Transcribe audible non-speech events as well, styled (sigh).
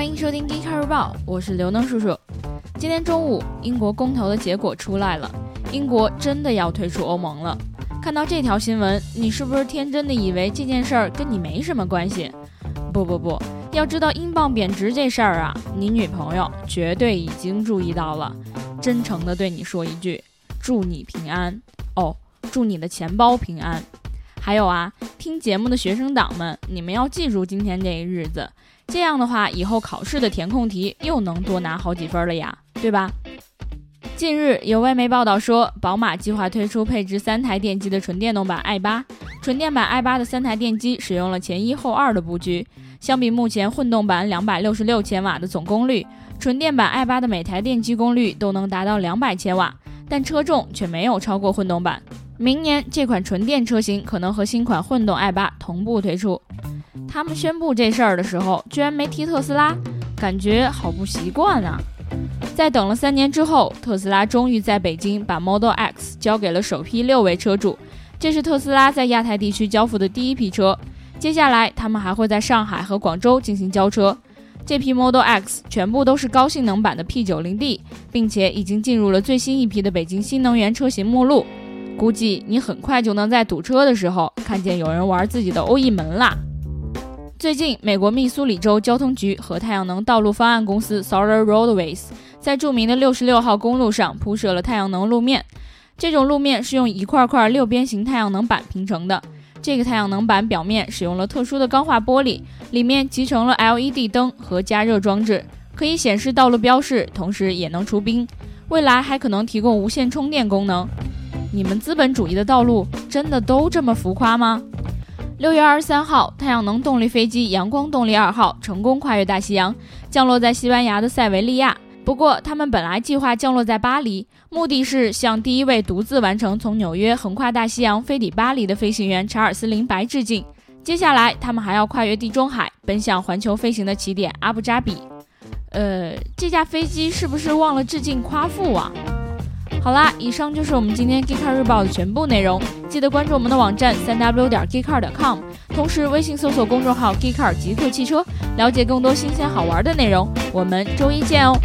欢迎收听《g e e k 日报》，我是刘能叔叔。今天中午，英国公投的结果出来了，英国真的要退出欧盟了。看到这条新闻，你是不是天真的以为这件事儿跟你没什么关系？不不不，要知道英镑贬值这事儿啊，你女朋友绝对已经注意到了。真诚的对你说一句，祝你平安哦，祝你的钱包平安。还有啊，听节目的学生党们，你们要记住今天这一日子。这样的话，以后考试的填空题又能多拿好几分了呀，对吧？近日有外媒报道说，宝马计划推出配置三台电机的纯电动版 i8。纯电版 i8 的三台电机使用了前一后二的布局，相比目前混动版两百六十六千瓦的总功率，纯电版 i8 的每台电机功率都能达到两百千瓦，但车重却没有超过混动版。明年这款纯电车型可能和新款混动 i8 同步推出。他们宣布这事儿的时候，居然没提特斯拉，感觉好不习惯啊！在等了三年之后，特斯拉终于在北京把 Model X 交给了首批六位车主，这是特斯拉在亚太地区交付的第一批车。接下来，他们还会在上海和广州进行交车。这批 Model X 全部都是高性能版的 P90D，并且已经进入了最新一批的北京新能源车型目录。估计你很快就能在堵车的时候 (laughs) 看见有人玩自己的欧翼门啦！最近，美国密苏里州交通局和太阳能道路方案公司 Solar Roadways 在著名的六十六号公路上铺设了太阳能路面。这种路面是用一块块六边形太阳能板拼成的。这个太阳能板表面使用了特殊的钢化玻璃，里面集成了 LED 灯和加热装置，可以显示道路标示，同时也能除冰。未来还可能提供无线充电功能。你们资本主义的道路真的都这么浮夸吗？六月二十三号，太阳能动力飞机“阳光动力二号”成功跨越大西洋，降落在西班牙的塞维利亚。不过，他们本来计划降落在巴黎，目的是向第一位独自完成从纽约横跨大西洋飞抵巴黎的飞行员查尔斯·林白致敬。接下来，他们还要跨越地中海，奔向环球飞行的起点阿布扎比。呃，这架飞机是不是忘了致敬夸父啊？好啦，以上就是我们今天 Geekcar 日报的全部内容。记得关注我们的网站三 w 点 geekcar 点 com，同时微信搜索公众号 Geekcar 极客汽车，了解更多新鲜好玩的内容。我们周一见哦！